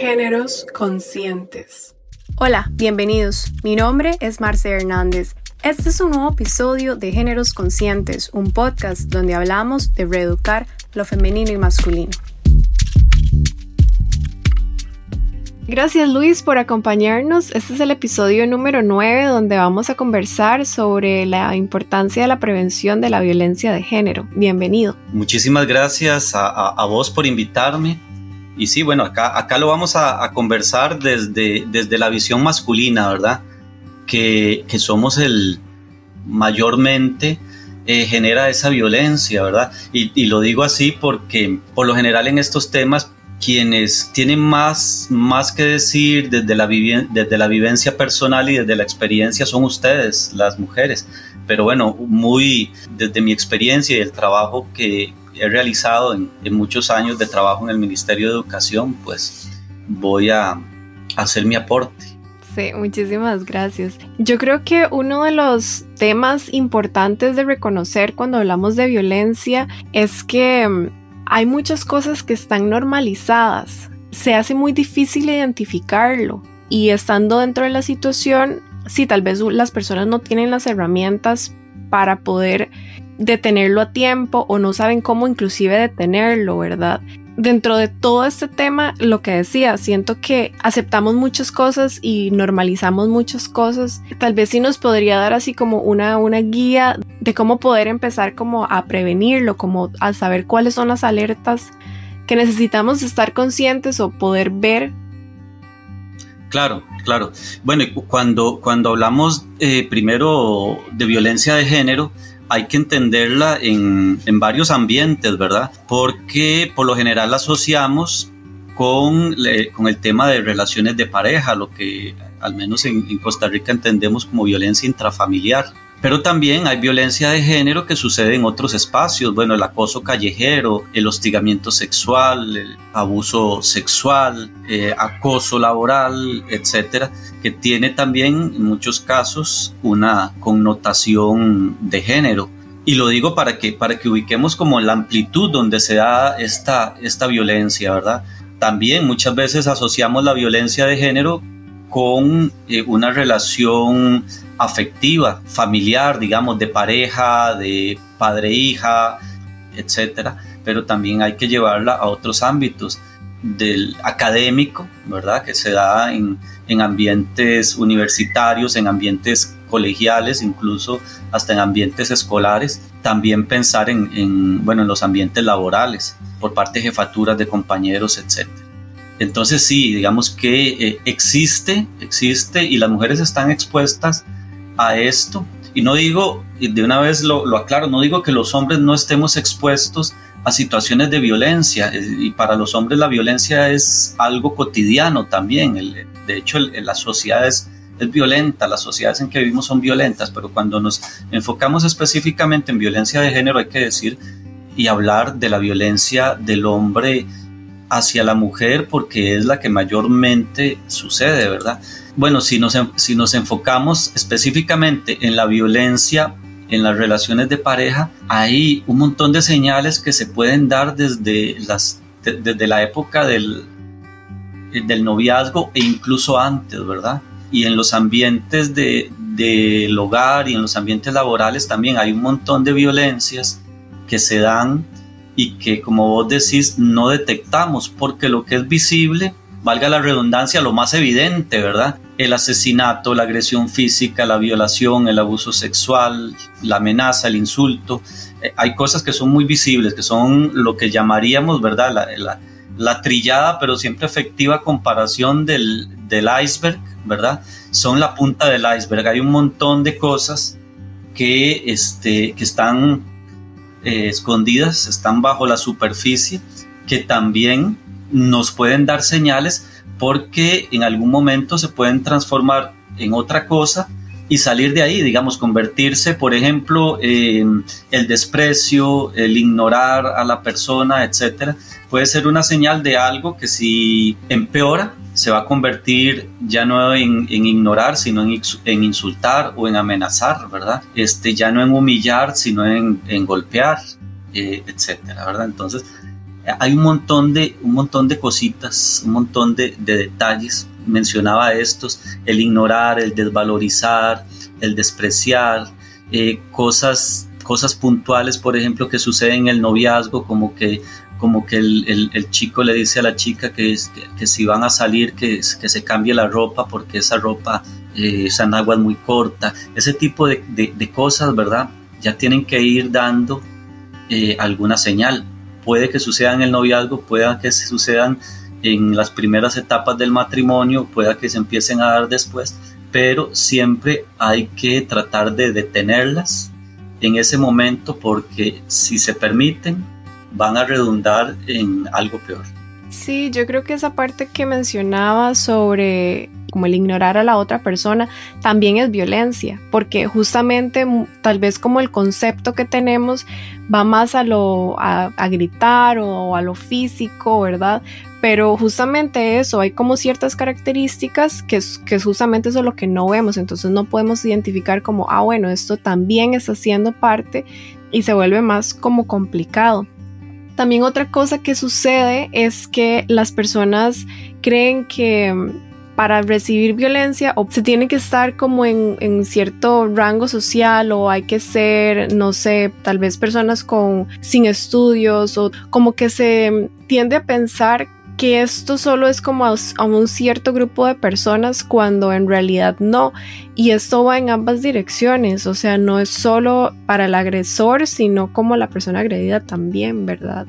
Géneros conscientes. Hola, bienvenidos. Mi nombre es Marce Hernández. Este es un nuevo episodio de Géneros Conscientes, un podcast donde hablamos de reeducar lo femenino y masculino. Gracias Luis por acompañarnos. Este es el episodio número 9 donde vamos a conversar sobre la importancia de la prevención de la violencia de género. Bienvenido. Muchísimas gracias a, vos por invitarme. Y sí, bueno, acá, acá lo vamos a, conversar desde, desde la visión masculina, ¿verdad? Que, que somos el mayormente eh, genera esa violencia, ¿verdad? Y, y, lo digo así porque por lo general en estos temas quienes tienen más, más que decir desde la, desde la vivencia personal y desde la experiencia son ustedes, las mujeres. Pero bueno, muy desde mi experiencia y el trabajo que he realizado en, muchos años de trabajo en el Ministerio de Educación, pues voy a hacer mi aporte. Sí, muchísimas gracias. Yo creo que uno de los temas importantes de reconocer cuando hablamos de violencia es que hay muchas cosas que están normalizadas. Se hace muy difícil identificarlo y estando dentro de la situación, si tal vez las personas no tienen las herramientas para poder detenerlo a tiempo o no saben cómo inclusive detenerlo, ¿verdad? dentro de todo este tema, lo que decía, siento que aceptamos muchas cosas y normalizamos muchas cosas. Tal vez sí nos podría dar así como una, una guía de cómo poder empezar como a prevenirlo, como a saber cuáles son las alertas que necesitamos estar conscientes o poder ver. Claro, claro. Bueno, cuando, cuando hablamos eh, primero de violencia de género, hay que entenderla en, varios ambientes, ¿verdad? Porque por lo general la asociamos con, con, el tema de relaciones de pareja, lo que al menos en, en Costa Rica entendemos como violencia intrafamiliar. Pero también hay violencia de género que sucede en otros espacios, bueno, el acoso callejero, el hostigamiento sexual, el abuso sexual, eh, acoso laboral, etcétera, que tiene también en muchos casos una connotación de género. Y lo digo para que, para que ubiquemos como la amplitud donde se da esta, esta violencia, ¿verdad? También muchas veces asociamos la violencia de género con eh, una relación afectiva, familiar, digamos, de pareja, de padre-hija, etcétera, pero también hay que llevarla a otros ámbitos del académico, ¿verdad? Que se da en, ambientes universitarios, en ambientes colegiales, incluso hasta en ambientes escolares. También pensar en, en, bueno, en los ambientes laborales, por parte de jefaturas de compañeros, etcétera. Entonces sí, digamos que eh, existe, existe y las mujeres están expuestas a esto. Y no digo, de una vez lo, aclaro, no digo que los hombres no estemos expuestos a situaciones de violencia. Y para los hombres la violencia es algo cotidiano también. de hecho, la sociedad es, es violenta, las sociedades en que vivimos son violentas, pero cuando nos enfocamos específicamente en violencia de género hay que decir y hablar de la violencia del hombre hacia la mujer porque es la que mayormente sucede, ¿verdad? Bueno, si nos, si nos enfocamos específicamente en la violencia en las relaciones de pareja, hay un montón de señales que se pueden dar desde, las, desde la época del, del noviazgo e incluso antes, ¿verdad? Y en los ambientes del de, hogar y en los ambientes laborales también hay un montón de violencias que se dan y que como vos decís no detectamos porque lo que es visible, valga la redundancia, lo más evidente, ¿verdad? El asesinato, la agresión física, la violación, el abuso sexual, la amenaza, el insulto, eh, hay cosas que son muy visibles, que son lo que llamaríamos, ¿verdad? La, la, trillada pero siempre efectiva comparación del, del iceberg, ¿verdad? Son la punta del iceberg. Hay un montón de cosas que, este, que están eh, escondidas, están bajo la superficie, que también nos pueden dar señales porque en algún momento se pueden transformar en otra cosa y salir de ahí, digamos, convertirse, por ejemplo, en el desprecio, el ignorar a la persona, etcétera, puede ser una señal de algo que si empeora, se va a convertir ya no en, ignorar, sino en, insultar o en amenazar, ¿verdad? Este, ya no en humillar, sino en, golpear, eh, etcétera, ¿verdad? Entonces, Hay un montón de, un montón de cositas, un montón de, detalles. Mencionaba estos, el ignorar, el desvalorizar, el despreciar, eh, cosas, cosas puntuales, por ejemplo, que suceden en el noviazgo, como que como que el, el, chico le dice a la chica que, que, si van a salir que, que, se cambie la ropa porque esa ropa, eh, esa agua es muy corta, ese tipo de, de, cosas, ¿verdad? Ya tienen que ir dando eh, alguna señal. Puede que sucedan en el noviazgo, pueda que sucedan en las primeras etapas del matrimonio, pueda que se empiecen a dar después, pero siempre hay que tratar de detenerlas en ese momento porque si se permiten, van a redundar en algo peor. Sí, yo creo que esa parte que mencionaba sobre como el ignorar a la otra persona también es violencia, porque justamente tal vez como el concepto que tenemos va más a lo a, gritar o a lo físico, ¿verdad? Pero justamente eso, hay como ciertas características que, que justamente eso es lo que no vemos, entonces no podemos identificar como, ah, bueno, esto también está siendo parte y se vuelve más como complicado. También otra cosa que sucede es que las personas creen que mm, para recibir violencia o se tiene que estar como en, cierto rango social o hay que ser, no sé, tal vez personas con sin estudios o como que se mm, tiende a pensar que esto solo es como a, un cierto grupo de personas cuando en realidad no. Y esto va en ambas direcciones, o sea, no es solo para el agresor, sino como la persona agredida también, ¿verdad?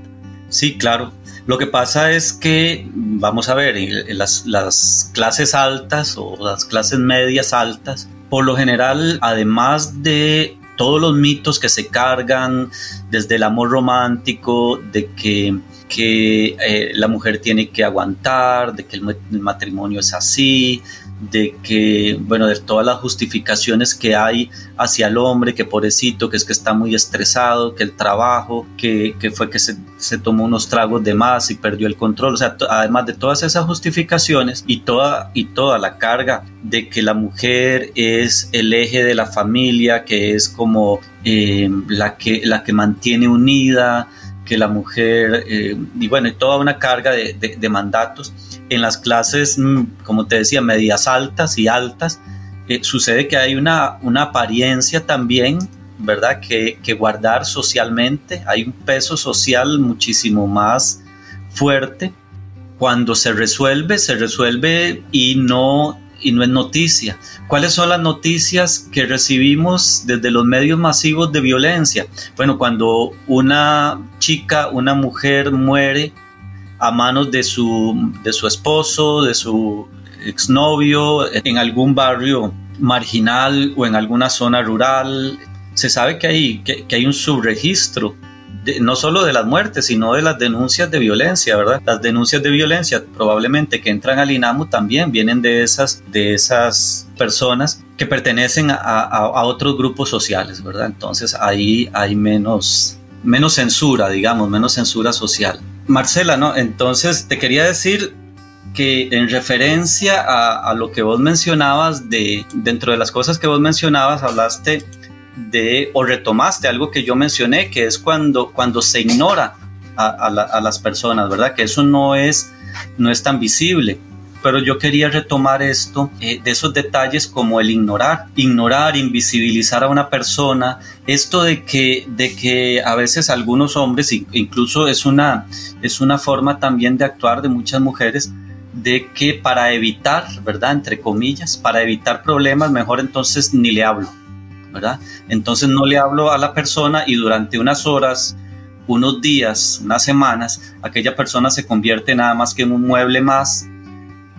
Sí, claro. Lo que pasa es que, vamos a ver, las, las clases altas o las clases medias altas, por lo general, además de todos los mitos que se cargan desde el amor romántico, de que que eh, la mujer tiene que aguantar, de que el, matrimonio es así, de que, bueno, de todas las justificaciones que hay hacia el hombre, que pobrecito, que es que está muy estresado, que el trabajo, que, que fue que se, se, tomó unos tragos de más y perdió el control, o sea, además de todas esas justificaciones y toda, y toda la carga de que la mujer es el eje de la familia, que es como eh, la, que, la que mantiene unida, que la mujer, eh, y bueno, y toda una carga de, mandatos. En las clases, mm, como te decía, medias altas y altas, eh, sucede que hay una, una apariencia también, ¿verdad? Que, que guardar socialmente, hay un peso social muchísimo más fuerte. Cuando se resuelve, se resuelve y no y no es noticia. ¿Cuáles son las noticias que recibimos desde los medios masivos de violencia? Bueno, cuando una chica, una mujer muere a manos de su, de su esposo, de su exnovio, en algún barrio marginal o en alguna zona rural, se sabe que hay, que, que hay un subregistro no solo de las muertes, sino de las denuncias de violencia, ¿verdad? Las denuncias de violencia probablemente que entran al INAMU también vienen de esas, de esas personas que pertenecen a, otros grupos sociales, ¿verdad? Entonces ahí hay menos, menos censura, digamos, menos censura social. Marcela, ¿no? Entonces te quería decir que en referencia a, a, lo que vos mencionabas, de, dentro de las cosas que vos mencionabas, hablaste de, o retomaste algo que yo mencioné, que es cuando, cuando se ignora a, las personas, ¿verdad? Que eso no es, no es tan visible. Pero yo quería retomar esto eh, de esos detalles como el ignorar, ignorar, invisibilizar a una persona, esto de que, de que a veces algunos hombres, incluso es una, es una forma también de actuar de muchas mujeres, de que para evitar, ¿verdad? Entre comillas, para evitar problemas, mejor entonces ni le hablo ¿verdad? Entonces no le hablo a la persona y durante unas horas, unos días, unas semanas, aquella persona se convierte nada más que en un mueble más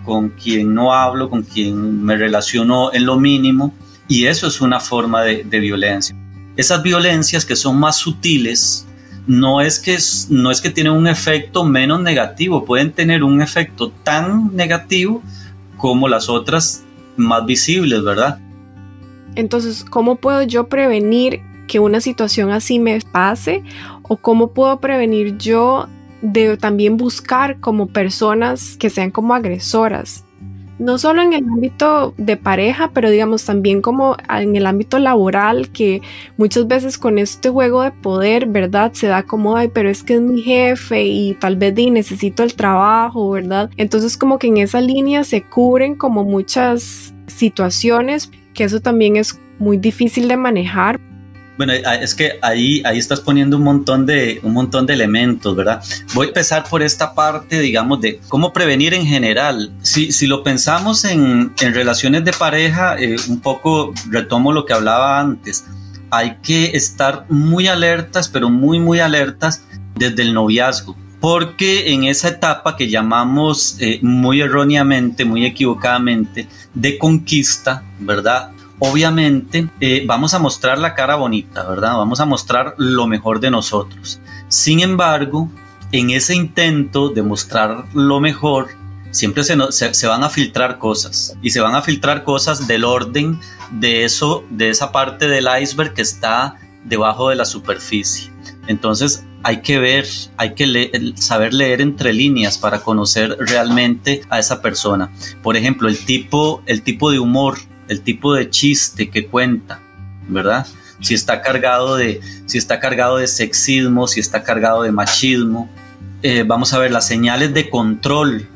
con quien no hablo, con quien me relaciono en lo mínimo y eso es una forma de, violencia. Esas violencias que son más sutiles, no es que no es que tienen un efecto menos negativo, pueden tener un efecto tan negativo como las otras más visibles, ¿verdad? Entonces, ¿cómo puedo yo prevenir que una situación así me pase? ¿O cómo puedo prevenir yo de también buscar como personas que sean como agresoras? no solo en el ámbito de pareja, pero digamos también como en el ámbito laboral, que muchas veces con este juego de poder, ¿verdad? Se da como, ay, pero es que es mi jefe y tal vez di, necesito el trabajo, ¿verdad? Entonces como que en esa línea se cubren como muchas situaciones, que eso también es muy difícil de manejar bueno, es que ahí, ahí estás poniendo un montón, de, un montón de elementos, ¿verdad? Voy a empezar por esta parte, digamos, de cómo prevenir en general. Si, si lo pensamos en, en relaciones de pareja, eh, un poco retomo lo que hablaba antes. Hay que estar muy alertas, pero muy, muy alertas desde el noviazgo. Porque en esa etapa que llamamos eh, muy erróneamente, muy equivocadamente, de conquista, ¿verdad? obviamente eh, vamos a mostrar la cara bonita, ¿verdad? Vamos a mostrar lo mejor de nosotros. Sin embargo, en ese intento de mostrar lo mejor, siempre se, se, van a filtrar cosas y se van a filtrar cosas del orden de eso, de esa parte del iceberg que está debajo de la superficie. Entonces hay que ver, hay que saber leer entre líneas para conocer realmente a esa persona. Por ejemplo, el tipo, el tipo de humor el tipo de chiste que cuenta, ¿verdad? Si está cargado de, si está cargado de sexismo, si está cargado de machismo. Eh, vamos a ver las señales de control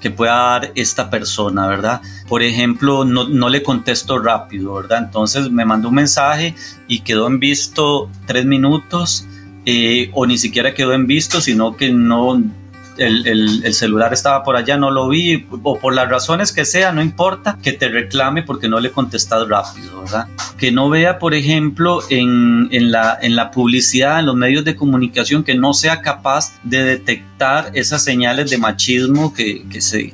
que pueda dar esta persona, ¿verdad? Por ejemplo, no, le contesto rápido, ¿verdad? Entonces me mandó un mensaje y quedó en visto tres minutos eh, o ni siquiera quedó en visto, sino que no, el, celular estaba por allá, no lo vi, o por las razones que sea, no importa, que te reclame porque no le contestas rápido, ¿verdad? Que no vea, por ejemplo, en, la, en la publicidad, en los medios de comunicación, que no sea capaz de detectar esas señales de machismo que, se,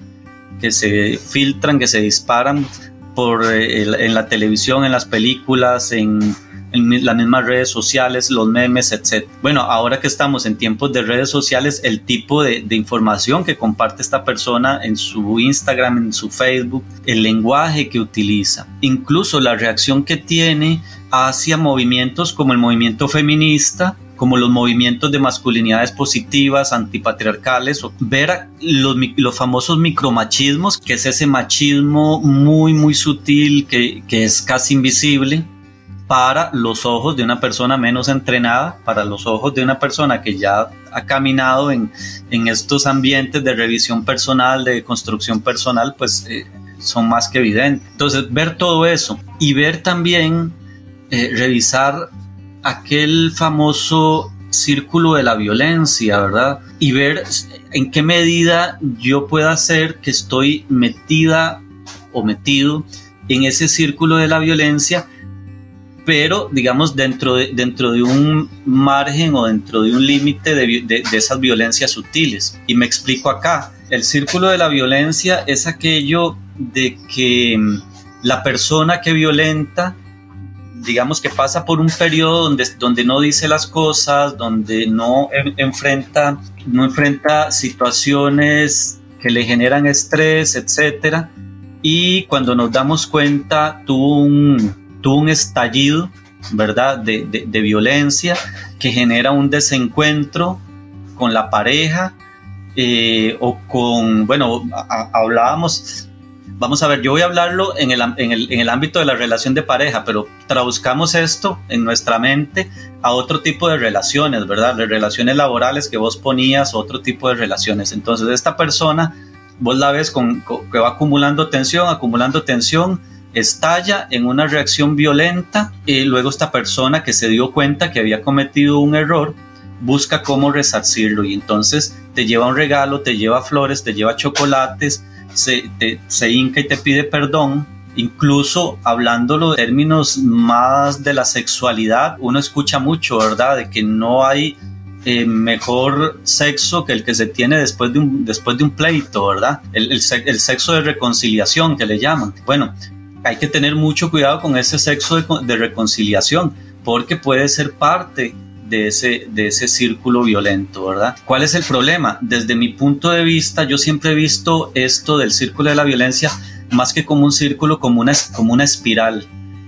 que se filtran, que se disparan por, eh, en la televisión, en las películas, en en las mismas redes sociales, los memes, etc. Bueno, ahora que estamos en tiempos de redes sociales, el tipo de, información que comparte esta persona en su Instagram, en su Facebook, el lenguaje que utiliza, incluso la reacción que tiene hacia movimientos como el movimiento feminista, como los movimientos de masculinidades positivas, antipatriarcales, o ver los, los, famosos micromachismos, que es ese machismo muy, muy sutil, que, que es casi invisible, para los ojos de una persona menos entrenada, para los ojos de una persona que ya ha caminado en, estos ambientes de revisión personal, de construcción personal, pues eh, son más que evidentes. Entonces, ver todo eso y ver también, eh, revisar aquel famoso círculo de la violencia, ¿verdad? Y ver en qué medida yo puedo hacer que estoy metida o metido en ese círculo de la violencia pero digamos dentro de, dentro de un margen o dentro de un límite de, de, esas violencias sutiles. Y me explico acá, el círculo de la violencia es aquello de que mm, la persona que violenta, digamos que pasa por un periodo donde, donde no dice las cosas, donde no enfrenta, no enfrenta situaciones que le generan estrés, etcétera, y cuando nos damos cuenta tuvo un, tuvo un estallido, ¿verdad?, de, violencia que genera un desencuentro con la pareja eh, o con, bueno, hablábamos, vamos a ver, yo voy a hablarlo en el, en, el, en el ámbito de la relación de pareja, pero traduzcamos esto en nuestra mente a otro tipo de relaciones, ¿verdad? De relaciones laborales que vos ponías, otro tipo de relaciones. Entonces, esta persona, vos la ves con, que va acumulando tensión, acumulando tensión, estalla en una reacción violenta y luego esta persona que se dio cuenta que había cometido un error busca cómo resarcirlo y entonces te lleva un regalo, te lleva flores, te lleva chocolates, se, te, se hinca y te pide perdón. Incluso hablándolo en términos más de la sexualidad, uno escucha mucho, ¿verdad? De que no hay eh, mejor sexo que el que se tiene después de un, después de un pleito, ¿verdad? El, el, sexo de reconciliación que le llaman. Bueno, hay que tener mucho cuidado con ese sexo de, reconciliación, porque puede ser parte de ese, de ese círculo violento, ¿verdad? ¿Cuál es el problema? Desde mi punto de vista, yo siempre he visto esto del círculo de la violencia más que como un círculo, como una, como una espiral,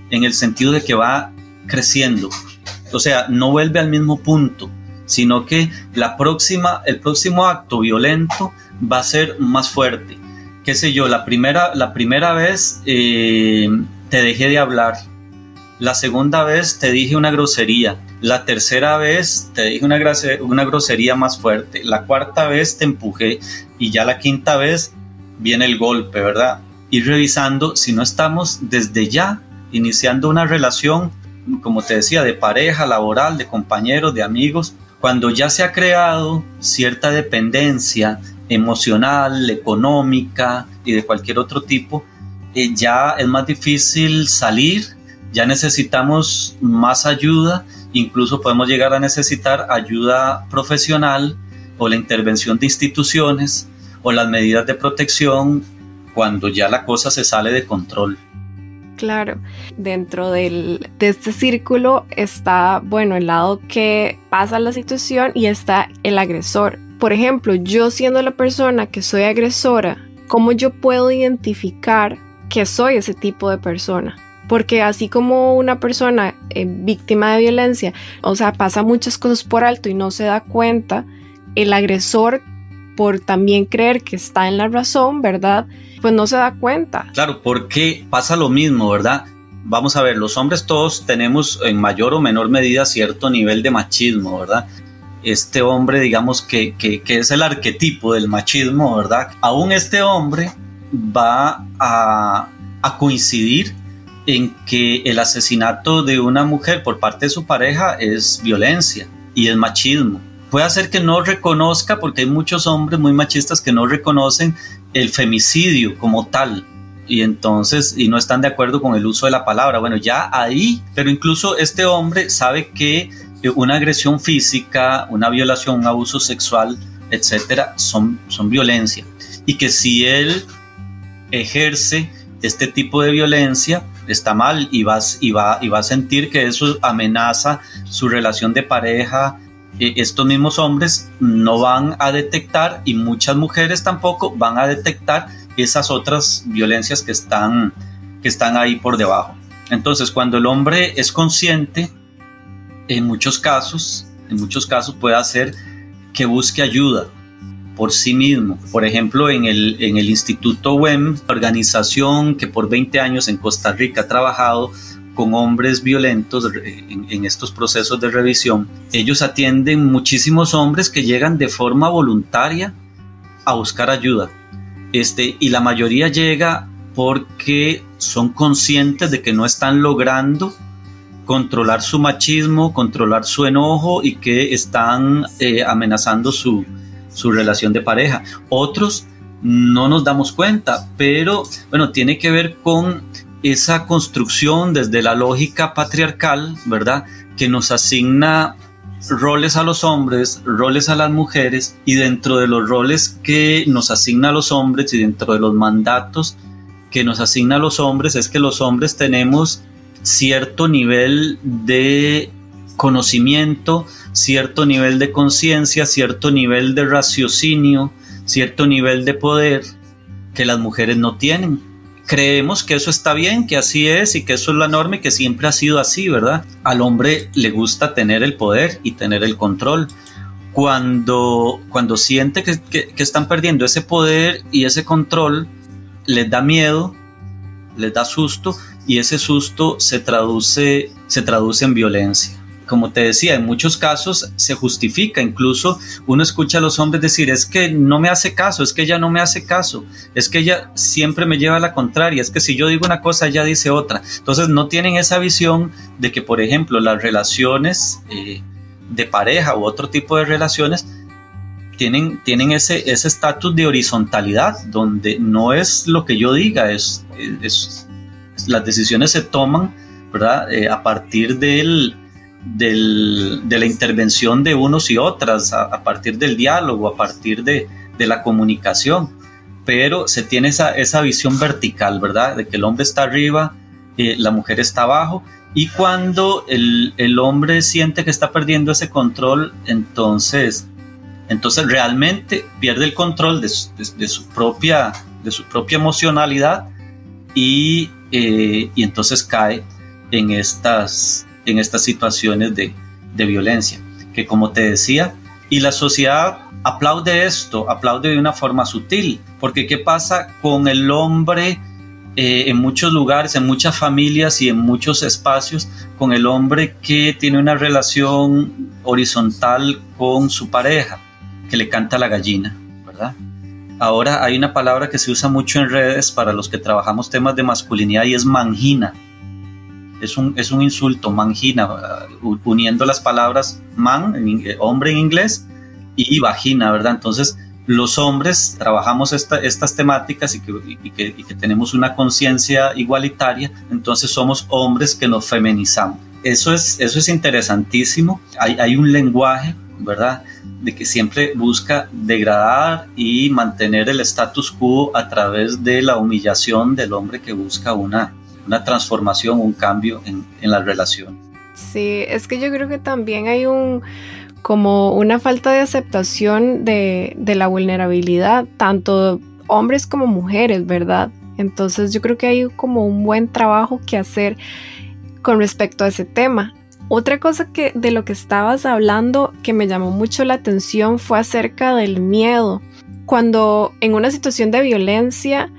en el sentido de que va creciendo. O sea, no vuelve al mismo punto, sino que la próxima, el próximo acto violento va a ser más fuerte, qué sé yo, la primera, la primera vez eh, te dejé de hablar, la segunda vez te dije una grosería, la tercera vez te dije una, una grosería más fuerte, la cuarta vez te empujé. Y ya la quinta vez viene el golpe, ¿verdad? Ir revisando si no estamos desde ya iniciando una relación, como te decía, de pareja, laboral, de compañeros, de amigos, cuando ya se ha creado cierta dependencia emocional, económica y de cualquier otro tipo, eh, ya es más difícil salir, ya necesitamos más ayuda, incluso podemos llegar a necesitar ayuda profesional o la intervención de instituciones o las medidas de protección cuando ya la cosa se sale de control. Claro, dentro de este círculo está, bueno, el lado que pasa la situación y está el agresor. Por ejemplo, yo siendo la persona que soy agresora, ¿cómo yo puedo identificar que soy ese tipo de persona? Porque así como una persona eh, víctima de violencia, o sea, pasa muchas cosas por alto y no se da cuenta, el agresor, por también creer que está en la razón, ¿verdad? Pues no se da cuenta. Claro, porque pasa lo mismo, ¿verdad? Vamos a ver, los hombres todos tenemos en mayor o menor medida cierto nivel de machismo, ¿verdad? Este hombre, digamos que, que, que es el arquetipo del machismo, ¿verdad? Aún este hombre va a, a coincidir en que el asesinato de una mujer por parte de su pareja es violencia y es machismo. Puede hacer que no reconozca, porque hay muchos hombres muy machistas que no reconocen el femicidio como tal, y entonces y no están de acuerdo con el uso de la palabra. Bueno, ya ahí, pero incluso este hombre sabe que una agresión física, una violación, un abuso sexual, etcétera, son, son violencia y que si él ejerce este tipo de violencia, está mal y, vas, y, va, y va a sentir que eso amenaza su relación de pareja. Eh, estos mismos hombres no van a detectar y muchas mujeres tampoco van a detectar esas otras violencias que están, que están ahí por debajo. Entonces, cuando el hombre es consciente, en muchos casos, en muchos casos puede hacer que busque ayuda, por sí mismo. Por ejemplo, en el, en el Instituto WEM, organización que por 20 años en Costa Rica ha trabajado con hombres violentos en, estos procesos de revisión, ellos atienden muchísimos hombres que llegan de forma voluntaria a buscar ayuda. Este, y la mayoría llega porque son conscientes de que no están logrando controlar su machismo, controlar su enojo y que están eh, amenazando su, su relación de pareja. Otros no nos damos cuenta, pero bueno, tiene que ver con esa construcción desde la lógica patriarcal, ¿verdad? Que nos asigna roles a los hombres, roles a las mujeres y dentro de los roles que nos asigna los hombres y dentro de los mandatos que nos asigna los hombres es que los hombres tenemos cierto nivel de conocimiento, cierto nivel de conciencia, cierto nivel de raciocinio, cierto nivel de poder que las mujeres no tienen. Creemos que eso está bien, que así es y que eso es la norma y que siempre ha sido así, ¿verdad? Al hombre le gusta tener el poder y tener el control. Cuando, cuando siente que, que están perdiendo ese poder y ese control, les da miedo, les da susto y ese susto se traduce, se traduce en violencia como te decía, en muchos casos se justifica, incluso uno escucha a los hombres decir, es que no me hace caso, es que ella no me hace caso, es que ella siempre me lleva a la contraria, es que si yo digo una cosa, ella dice otra. Entonces no tienen esa visión de que, por ejemplo, las relaciones eh, de pareja u otro tipo de relaciones tienen, tienen ese estatus de horizontalidad, donde no es lo que yo diga, es, las decisiones se toman ¿verdad? Eh, a partir del, de la intervención de unos y otras, a, partir del diálogo, a partir de, la comunicación, pero se tiene esa, esa, visión vertical, ¿verdad? De que el hombre está arriba, eh, la mujer está abajo, y cuando el, hombre siente que está perdiendo ese control, entonces, entonces realmente pierde el control de su, propia, de su propia emocionalidad y, eh, y entonces cae en estas, en estas situaciones de, violencia, que como te decía, Y la sociedad aplaude esto, aplaude de una forma sutil, porque ¿qué pasa con el hombre eh, en muchos lugares, en muchas familias y en muchos espacios, con el hombre que tiene una relación horizontal con su pareja, que le canta la gallina, ¿verdad? Ahora hay una palabra que se usa mucho en redes para los que trabajamos temas de masculinidad y es mangina. Es un, es un insulto, mangina, uh, uniendo las palabras man, eh, hombre en inglés, y vagina, ¿verdad? Entonces, los hombres trabajamos estas temáticas y que, que, tenemos una conciencia igualitaria, entonces somos hombres que nos feminizamos. Eso es, eso es interesantísimo. Hay, hay un lenguaje, ¿verdad? De que siempre busca degradar y mantener el status quo a través de la humillación del hombre que busca una, una transformación, un cambio en, en la relación. Sí, es que yo creo que también hay un como una falta de aceptación de, la vulnerabilidad, tanto hombres como mujeres, ¿verdad? Entonces yo creo que hay como un buen trabajo que hacer con respecto a ese tema. Otra cosa que de lo que estabas hablando que me llamó mucho la atención fue acerca del miedo. Cuando en una situación de violencia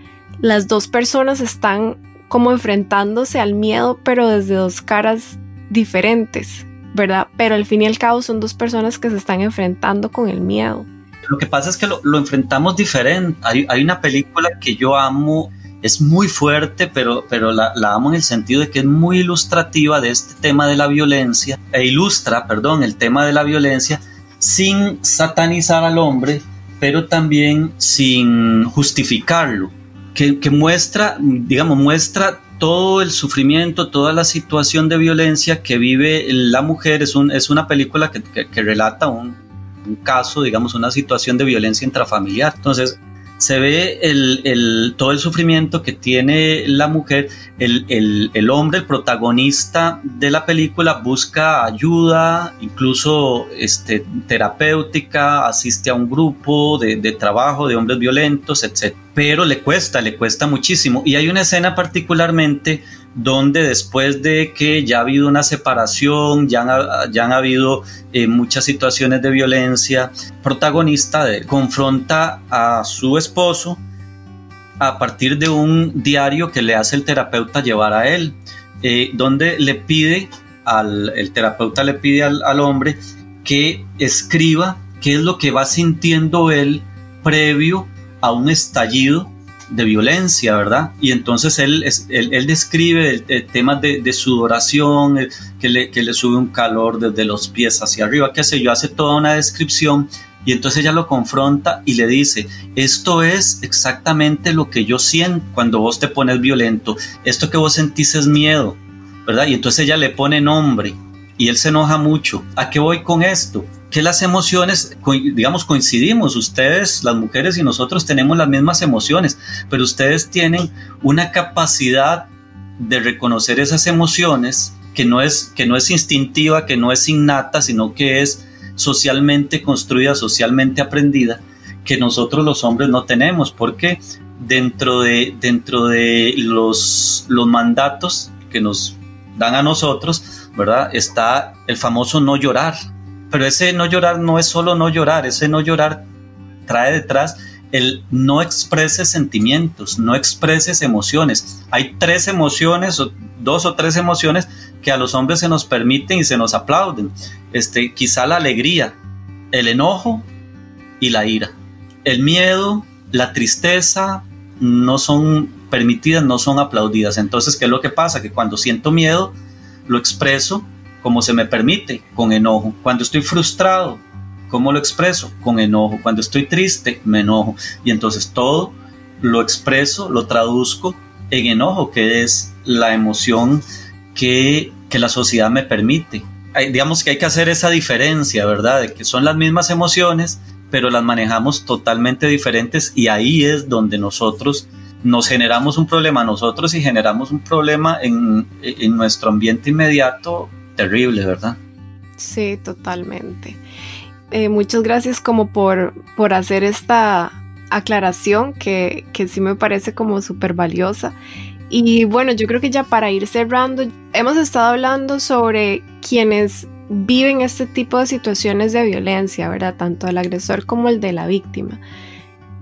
las dos personas están como enfrentándose al miedo pero desde dos caras diferentes. ¿verdad? Pero al fin y al cabo son dos personas que se están enfrentando con el miedo. Lo que pasa es que lo, enfrentamos diferente. Hay, hay, una película que yo amo, es muy fuerte, pero, pero la, amo en el sentido de que es muy ilustrativa de este tema de la violencia, e ilustra, perdón, el tema de la violencia sin satanizar al hombre, pero también sin justificarlo. Que, que muestra, digamos, muestra todo el sufrimiento, toda la situación de violencia que vive la mujer. Es, un, es una película que, que, relata un, un, caso, digamos, una situación de violencia intrafamiliar. Entonces, se ve el, todo el sufrimiento que tiene la mujer, el, el, hombre, el protagonista de la película, busca ayuda, incluso este, terapéutica, asiste a un grupo de, de trabajo de hombres violentos, etc. Pero le cuesta, le cuesta muchísimo. Y hay una escena particularmente donde después de que ya ha habido una separación, ya han, ya han habido eh, muchas situaciones de violencia, protagonista de, confronta a su esposo a partir de un diario que le hace el terapeuta llevar a él, eh, donde le pide al el terapeuta le pide al, al hombre que escriba qué es lo que va sintiendo él previo a un estallido de violencia, ¿verdad? Y entonces él, él, describe el, tema de, sudoración, que le, que le sube un calor desde los pies hacia arriba, qué sé yo, hace toda una descripción y entonces ella lo confronta y le dice, esto es exactamente lo que yo siento cuando vos te pones violento, esto que vos sentís es miedo, ¿verdad? Y entonces ella le pone nombre y él se enoja mucho. ¿A qué voy con esto? Que las emociones, digamos, coincidimos, ustedes, las mujeres y nosotros tenemos las mismas emociones, pero ustedes tienen una capacidad de reconocer esas emociones que no es, que no es instintiva, que no es innata, sino que es socialmente construida, socialmente aprendida, que nosotros los hombres no tenemos, porque dentro de, dentro de los, los mandatos que nos dan a nosotros, ¿verdad? Está el famoso no llorar, pero ese no llorar no es solo no llorar, ese no llorar trae detrás el no expreses sentimientos, no expreses emociones. Hay tres emociones, dos o tres emociones que a los hombres se nos permiten y se nos aplauden. Este, quizá la alegría, el enojo y la ira. El miedo, la tristeza no son permitidas, no son aplaudidas. Entonces, ¿qué es lo que pasa? Que cuando siento miedo, lo expreso como se me permite, con enojo. Cuando estoy frustrado, ¿cómo lo expreso? Con enojo. Cuando estoy triste, me enojo. Y entonces todo lo expreso, lo traduzco en enojo, que es la emoción que, que la sociedad me permite. Hay, digamos que hay que hacer esa diferencia, ¿verdad? De que son las mismas emociones, pero las manejamos totalmente diferentes y ahí es donde nosotros nos generamos un problema nosotros y generamos un problema en, en nuestro ambiente inmediato terrible, ¿verdad? Sí, totalmente. Eh, muchas gracias como por, por hacer esta aclaración que, que sí me parece como súper valiosa. Y bueno, yo creo que ya para ir cerrando, hemos estado hablando sobre quienes viven este tipo de situaciones de violencia, ¿verdad? Tanto el agresor como el de la víctima.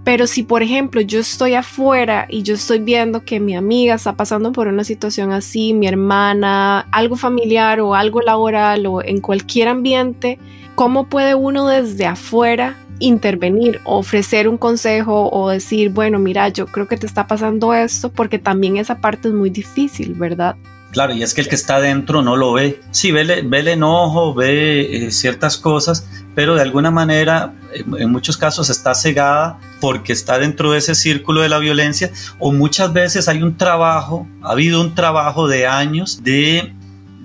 Pero si, por ejemplo, yo estoy afuera y yo estoy viendo que mi amiga está pasando por una situación así, mi hermana, algo familiar o algo laboral o en cualquier ambiente, ¿cómo puede uno desde afuera intervenir, ofrecer un consejo o decir, bueno, mira, yo creo que te está pasando esto, porque también esa parte es muy difícil, ¿verdad? Claro, y es que el que está adentro no lo ve. Sí, ve, ve el enojo, ve eh, ciertas cosas, pero de alguna manera, en, muchos casos, está cegada porque está dentro de ese círculo de la violencia, o muchas veces hay un trabajo, ha habido un trabajo de años de,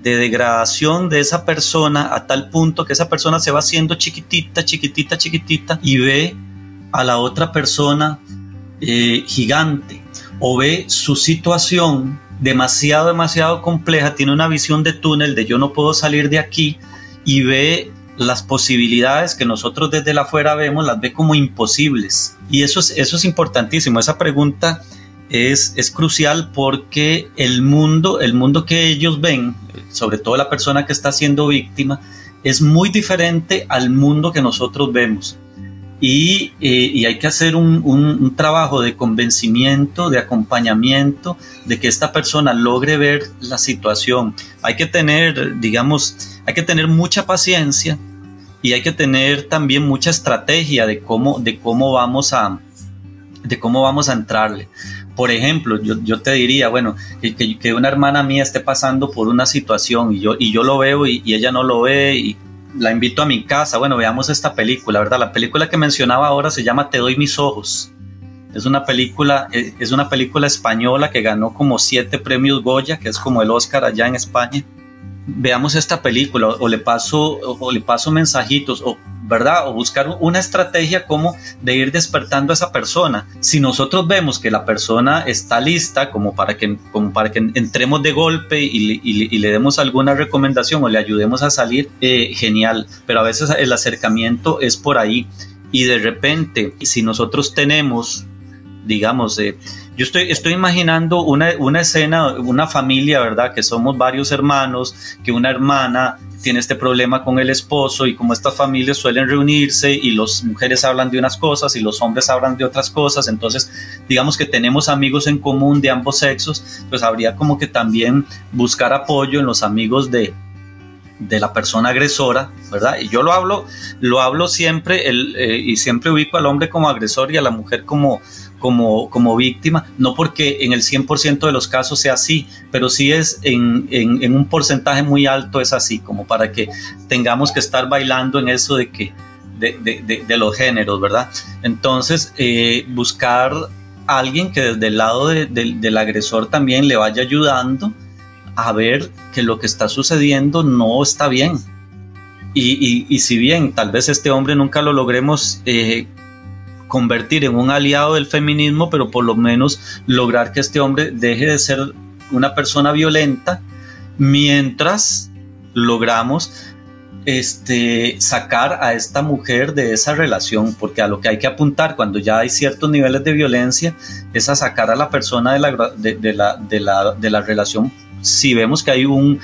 de degradación de esa persona a tal punto que esa persona se va haciendo chiquitita, chiquitita, chiquitita y ve a la otra persona eh, gigante o ve su situación demasiado, demasiado compleja, tiene una visión de túnel de yo no puedo salir de aquí y ve las posibilidades que nosotros desde la afuera vemos, las ve como imposibles. Y eso es, eso es importantísimo. Esa pregunta es, es crucial porque el mundo, el mundo que ellos ven, sobre todo la persona que está siendo víctima, es muy diferente al mundo que nosotros vemos. Y, eh, y, hay que hacer un, un, trabajo de convencimiento, de acompañamiento, de que esta persona logre ver la situación. Hay que tener, digamos, hay que tener mucha paciencia y hay que tener también mucha estrategia de cómo, de cómo vamos a de cómo vamos a entrarle. Por ejemplo, yo, yo te diría, bueno, que, que, una hermana mía esté pasando por una situación y yo, y yo lo veo y, y ella no lo ve y, la invito a mi casa, bueno, veamos esta película, ¿verdad? La película que mencionaba ahora se llama Te doy mis ojos. Es una película, eh, es una película española que ganó como siete premios Goya, que es como el Oscar allá en España veamos esta película o le paso o le paso mensajitos o verdad o buscar una estrategia como de ir despertando a esa persona. Si nosotros vemos que la persona está lista como para que como para que entremos de golpe y, le demos alguna recomendación o le ayudemos a salir eh, genial. Pero a veces el acercamiento es por ahí. Y de repente si nosotros tenemos digamos eh, yo estoy, estoy imaginando una, una, escena, una familia, ¿verdad? Que somos varios hermanos, que una hermana tiene este problema con el esposo y como estas familias suelen reunirse y las mujeres hablan de unas cosas y los hombres hablan de otras cosas, entonces digamos que tenemos amigos en común de ambos sexos, pues habría como que también buscar apoyo en los amigos de, de la persona agresora, ¿verdad? Y yo lo hablo, lo hablo siempre el, eh, y siempre ubico al hombre como agresor y a la mujer como, como, como víctima, no porque en el 100% de los casos sea así, pero sí es en, en, un porcentaje muy alto es así, como para que tengamos que estar bailando en eso de que de, de, de, los géneros, ¿verdad? Entonces, eh, buscar alguien que desde el lado del agresor también le vaya ayudando a ver que lo que está sucediendo no está bien. Y, y, si bien tal vez este hombre nunca lo logremos eh, convertir en un aliado del feminismo, pero por lo menos lograr que este hombre deje de ser una persona violenta mientras logramos este, sacar a esta mujer de esa relación, porque a lo que hay que apuntar cuando ya hay ciertos niveles de violencia es a sacar a la persona de la, de, la, de la, de la relación. Si vemos que hay un,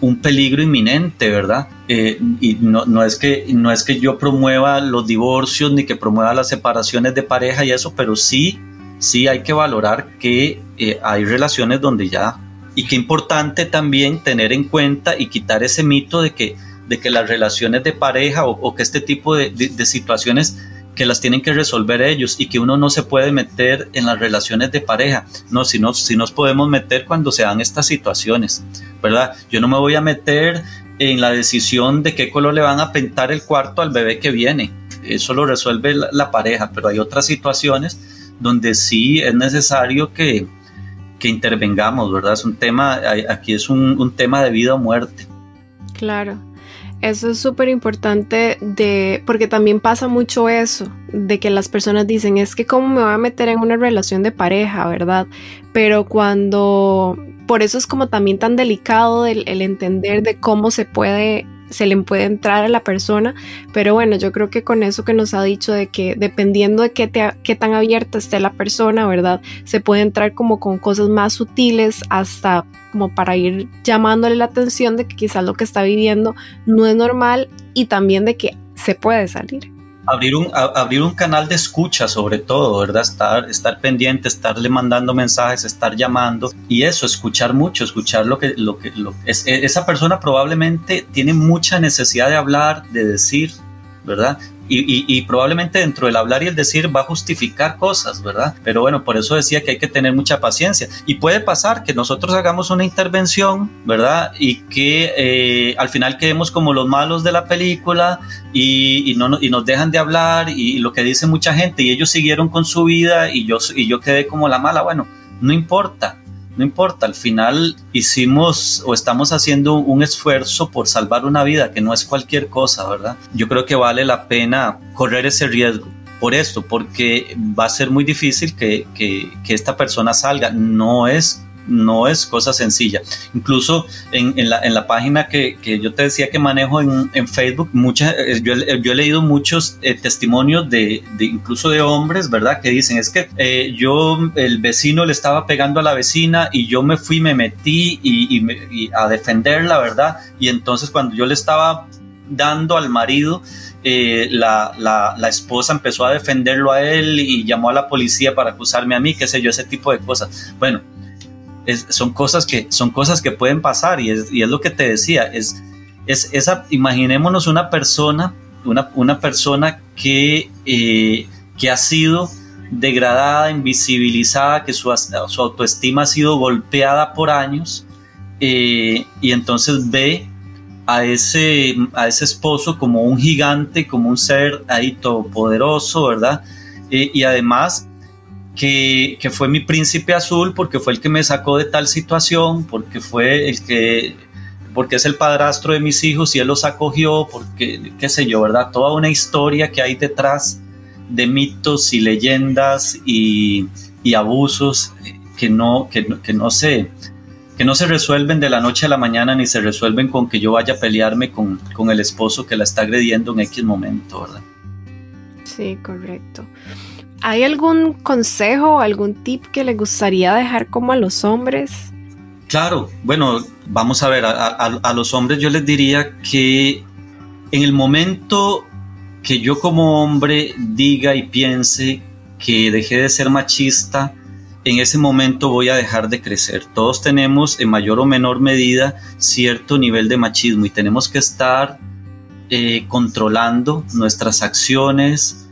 un peligro inminente, ¿verdad? Eh, y no, no, es que, no es que yo promueva los divorcios ni que promueva las separaciones de pareja y eso, pero sí, sí hay que valorar que eh, hay relaciones donde ya... Y qué importante también tener en cuenta y quitar ese mito de que, de que las relaciones de pareja o, que este tipo de, de situaciones que las tienen que resolver ellos y que uno no se puede meter en las relaciones de pareja. No, si, no, si nos podemos meter cuando se dan estas situaciones, ¿verdad? Yo no me voy a meter en la decisión de qué color le van a pintar el cuarto al bebé que viene. Eso lo resuelve la, pareja, pero hay otras situaciones donde sí es necesario que, que intervengamos, ¿verdad? Es un tema, aquí es un, un tema de vida o muerte. Claro. Eso es súper importante de, porque también pasa mucho eso, de que las personas dicen, es que cómo me voy a meter en una relación de pareja, ¿verdad? Pero cuando, por eso es como también tan delicado el, el entender de cómo se puede se le puede entrar a la persona, pero bueno, yo creo que con eso que nos ha dicho de que dependiendo de qué, qué tan abierta esté la persona, ¿verdad? Se puede entrar como con cosas más sutiles hasta como para ir llamándole la atención de que quizás lo que está viviendo no es normal y también de que se puede salir abrir un, abrir un canal de escucha sobre todo, ¿verdad? Estar, estar pendiente, estarle mandando mensajes, estar llamando y eso, escuchar mucho, escuchar lo que, lo que, lo, es, esa persona probablemente tiene mucha necesidad de hablar, de decir, ¿verdad? Y, probablemente dentro del hablar y el decir va a justificar cosas, ¿verdad? Pero bueno, por eso decía que hay que tener mucha paciencia. Y puede pasar que nosotros hagamos una intervención, ¿verdad? Y que eh, al final quedemos como los malos de la película y, no, y nos dejan de hablar y lo que dice mucha gente y ellos siguieron con su vida y yo, y yo quedé como la mala. Bueno, no importa no importa, al final hicimos o estamos haciendo un esfuerzo por salvar una vida, que no es cualquier cosa, ¿verdad? Yo creo que vale la pena correr ese riesgo por esto, porque va a ser muy difícil que, que, que esta persona salga. No es no es cosa sencilla. Incluso en, la, página que, yo te decía que manejo en, Facebook, muchas, eh, yo, he leído muchos eh, testimonios de, incluso de hombres, ¿verdad? Que dicen, es que eh, yo, el vecino le estaba pegando a la vecina y yo me fui, me metí y, y, a defenderla, ¿verdad? Y entonces cuando yo le estaba dando al marido, la, la, la, esposa empezó a defenderlo a él y llamó a la policía para acusarme a mí, qué sé yo, ese tipo de cosas. Bueno, son, cosas que, son cosas que pueden pasar y es, y es lo que te decía, es, es esa, imaginémonos una persona, una, una persona que, eh, que ha sido degradada, invisibilizada, que su, su, autoestima ha sido golpeada por años eh, y entonces ve a ese, a ese esposo como un gigante, como un ser ahí todopoderoso, ¿verdad? Eh, y además que, fue mi príncipe azul porque fue el que me sacó de tal situación, porque fue el que, porque es el padrastro de mis hijos y él los acogió, porque, qué sé yo, ¿verdad? Toda una historia que hay detrás de mitos y leyendas y, abusos que no, que, que no se que no se resuelven de la noche a la mañana ni se resuelven con que yo vaya a pelearme con, con el esposo que la está agrediendo en X momento, ¿verdad? Sí, correcto. ¿Hay algún consejo, algún tip que le gustaría dejar como a los hombres? Claro, bueno, vamos a ver, a, los hombres yo les diría que en el momento que yo como hombre diga y piense que dejé de ser machista, en ese momento voy a dejar de crecer. Todos tenemos en mayor o menor medida cierto nivel de machismo y tenemos que estar eh, controlando nuestras acciones,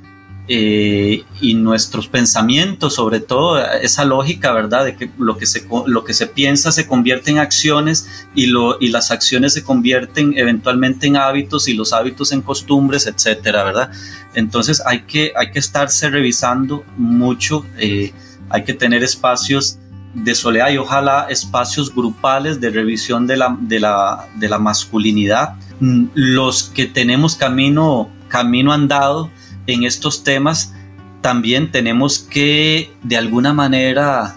eh, y nuestros pensamientos, sobre todo esa lógica, ¿verdad? De que lo que se, lo que se piensa se convierte en acciones y, lo, y las acciones se convierten eventualmente en hábitos y los hábitos en costumbres, etcétera, ¿verdad? Entonces hay que, hay que estarse revisando mucho, eh, hay que tener espacios de soledad y ojalá espacios grupales de revisión de la, de la, de la masculinidad. Mm, los que tenemos camino, camino andado, en estos temas, también tenemos que de alguna manera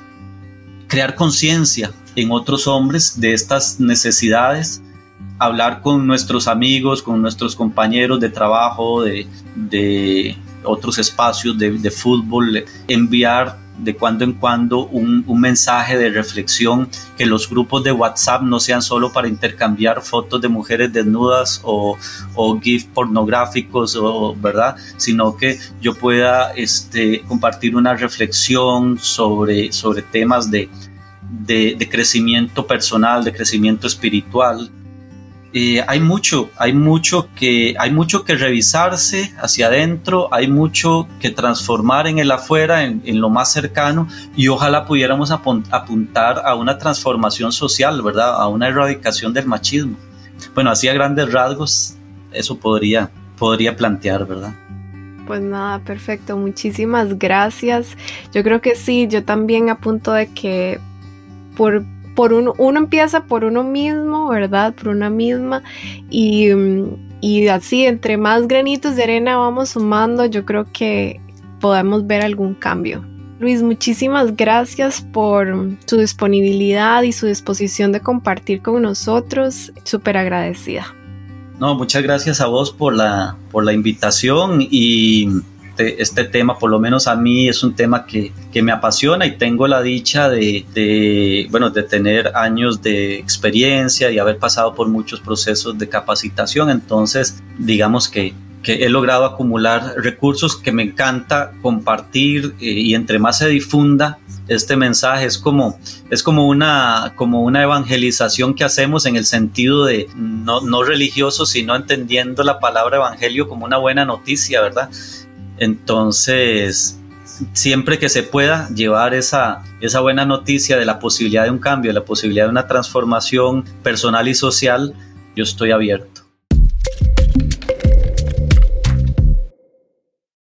crear conciencia en otros hombres de estas necesidades, hablar con nuestros amigos, con nuestros compañeros de trabajo, de, de otros espacios de, de fútbol, enviar de cuando en cuando un, mensaje de reflexión, que los grupos de WhatsApp no sean solo para intercambiar fotos de mujeres desnudas o, o GIF pornográficos, o, ¿verdad? Sino que yo pueda este, compartir una reflexión sobre, sobre temas de, de crecimiento personal, de crecimiento espiritual, eh, hay mucho, hay mucho que, hay mucho que revisarse hacia adentro, hay mucho que transformar en el afuera, en, lo más cercano, y ojalá pudiéramos apuntar a una transformación social, ¿verdad? A una erradicación del machismo. Bueno, así a grandes rasgos, eso podría, podría plantear, ¿verdad? Pues nada, perfecto. Muchísimas gracias. Yo creo que sí, yo también apunto de que por por uno, uno empieza por uno mismo, ¿verdad? Por una misma y, y así entre más granitos de arena vamos sumando, yo creo que podemos ver algún cambio. Luis, muchísimas gracias por su disponibilidad y su disposición de compartir con nosotros. Súper agradecida. No, muchas gracias a vos por la, por la invitación y este, este, tema, por lo menos a mí, es un tema que, que me apasiona y tengo la dicha de, de, bueno, de tener años de experiencia y haber pasado por muchos procesos de capacitación. Entonces, digamos que que he logrado acumular recursos que me encanta compartir eh, y entre más se difunda este mensaje es como es como una como una evangelización que hacemos en el sentido de no, no religioso sino entendiendo la palabra evangelio como una buena noticia verdad entonces siempre que se pueda llevar esa, esa buena noticia de la posibilidad de un cambio, de la posibilidad de una transformación personal y social, yo estoy abierto.